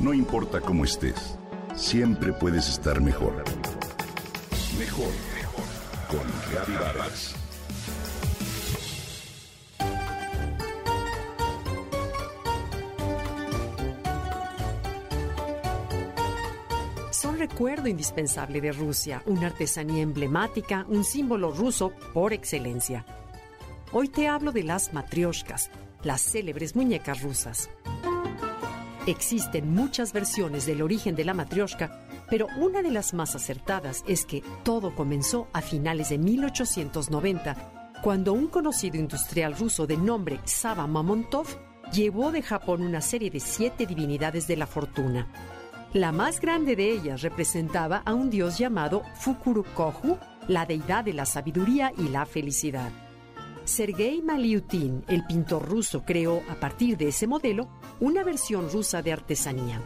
No importa cómo estés, siempre puedes estar mejor. Mejor, mejor. Con Vargas. Son recuerdo indispensable de Rusia, una artesanía emblemática, un símbolo ruso por excelencia. Hoy te hablo de las matrioshkas, las célebres muñecas rusas. Existen muchas versiones del origen de la matrioshka, pero una de las más acertadas es que todo comenzó a finales de 1890, cuando un conocido industrial ruso de nombre Sava Mamontov llevó de Japón una serie de siete divinidades de la fortuna. La más grande de ellas representaba a un dios llamado Fukurukohu, la deidad de la sabiduría y la felicidad. Sergei Maliutin, el pintor ruso, creó a partir de ese modelo una versión rusa de artesanía.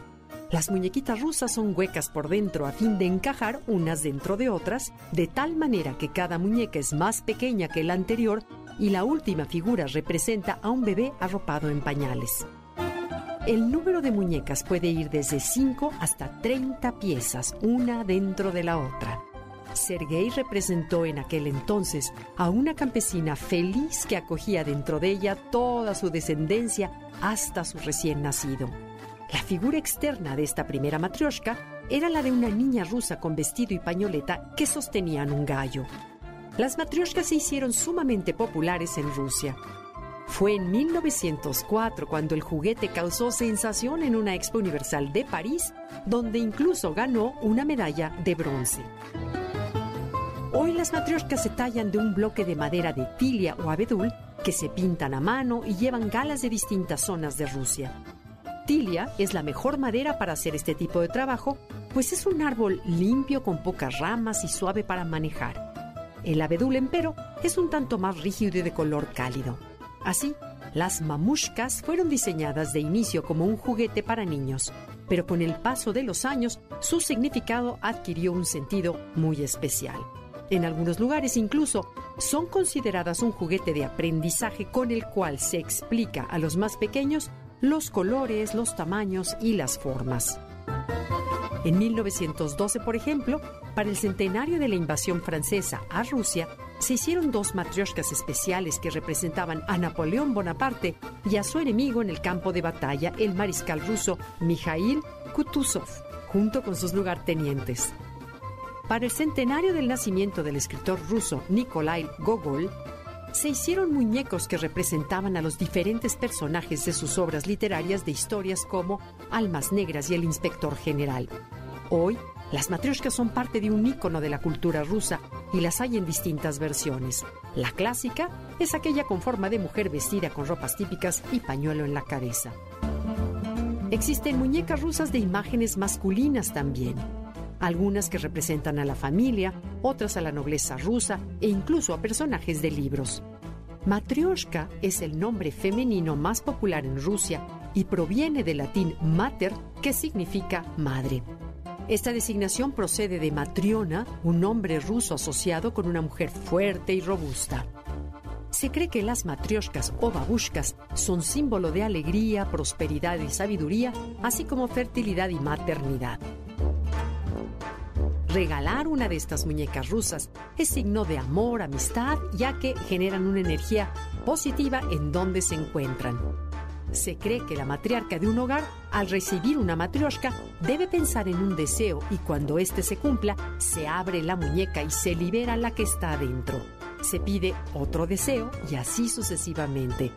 Las muñequitas rusas son huecas por dentro a fin de encajar unas dentro de otras, de tal manera que cada muñeca es más pequeña que la anterior y la última figura representa a un bebé arropado en pañales. El número de muñecas puede ir desde 5 hasta 30 piezas, una dentro de la otra. Sergei representó en aquel entonces a una campesina feliz que acogía dentro de ella toda su descendencia hasta su recién nacido. La figura externa de esta primera matrioshka era la de una niña rusa con vestido y pañoleta que sostenían un gallo. Las matrioshkas se hicieron sumamente populares en Rusia. Fue en 1904 cuando el juguete causó sensación en una expo universal de París, donde incluso ganó una medalla de bronce. Hoy las matrioshkas se tallan de un bloque de madera de tilia o abedul que se pintan a mano y llevan galas de distintas zonas de Rusia. Tilia es la mejor madera para hacer este tipo de trabajo, pues es un árbol limpio con pocas ramas y suave para manejar. El abedul, empero, es un tanto más rígido y de color cálido. Así, las mamushkas fueron diseñadas de inicio como un juguete para niños, pero con el paso de los años su significado adquirió un sentido muy especial. En algunos lugares incluso son consideradas un juguete de aprendizaje con el cual se explica a los más pequeños los colores, los tamaños y las formas. En 1912, por ejemplo, para el centenario de la invasión francesa a Rusia, se hicieron dos matrioshkas especiales que representaban a Napoleón Bonaparte y a su enemigo en el campo de batalla, el mariscal ruso Mikhail Kutuzov, junto con sus lugartenientes. Para el centenario del nacimiento del escritor ruso Nikolai Gogol, se hicieron muñecos que representaban a los diferentes personajes de sus obras literarias de historias como Almas Negras y El Inspector General. Hoy, las matrioshkas son parte de un ícono de la cultura rusa y las hay en distintas versiones. La clásica es aquella con forma de mujer vestida con ropas típicas y pañuelo en la cabeza. Existen muñecas rusas de imágenes masculinas también algunas que representan a la familia, otras a la nobleza rusa e incluso a personajes de libros. Matryoshka es el nombre femenino más popular en Rusia y proviene del latín mater, que significa madre. Esta designación procede de matriona, un nombre ruso asociado con una mujer fuerte y robusta. Se cree que las matrioshkas o babushkas son símbolo de alegría, prosperidad y sabiduría, así como fertilidad y maternidad. Regalar una de estas muñecas rusas es signo de amor, amistad, ya que generan una energía positiva en donde se encuentran. Se cree que la matriarca de un hogar, al recibir una matrioshka, debe pensar en un deseo y cuando éste se cumpla, se abre la muñeca y se libera la que está adentro. Se pide otro deseo y así sucesivamente.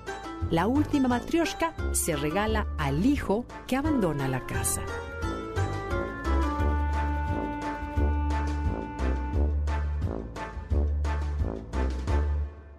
La última matrioshka se regala al hijo que abandona la casa.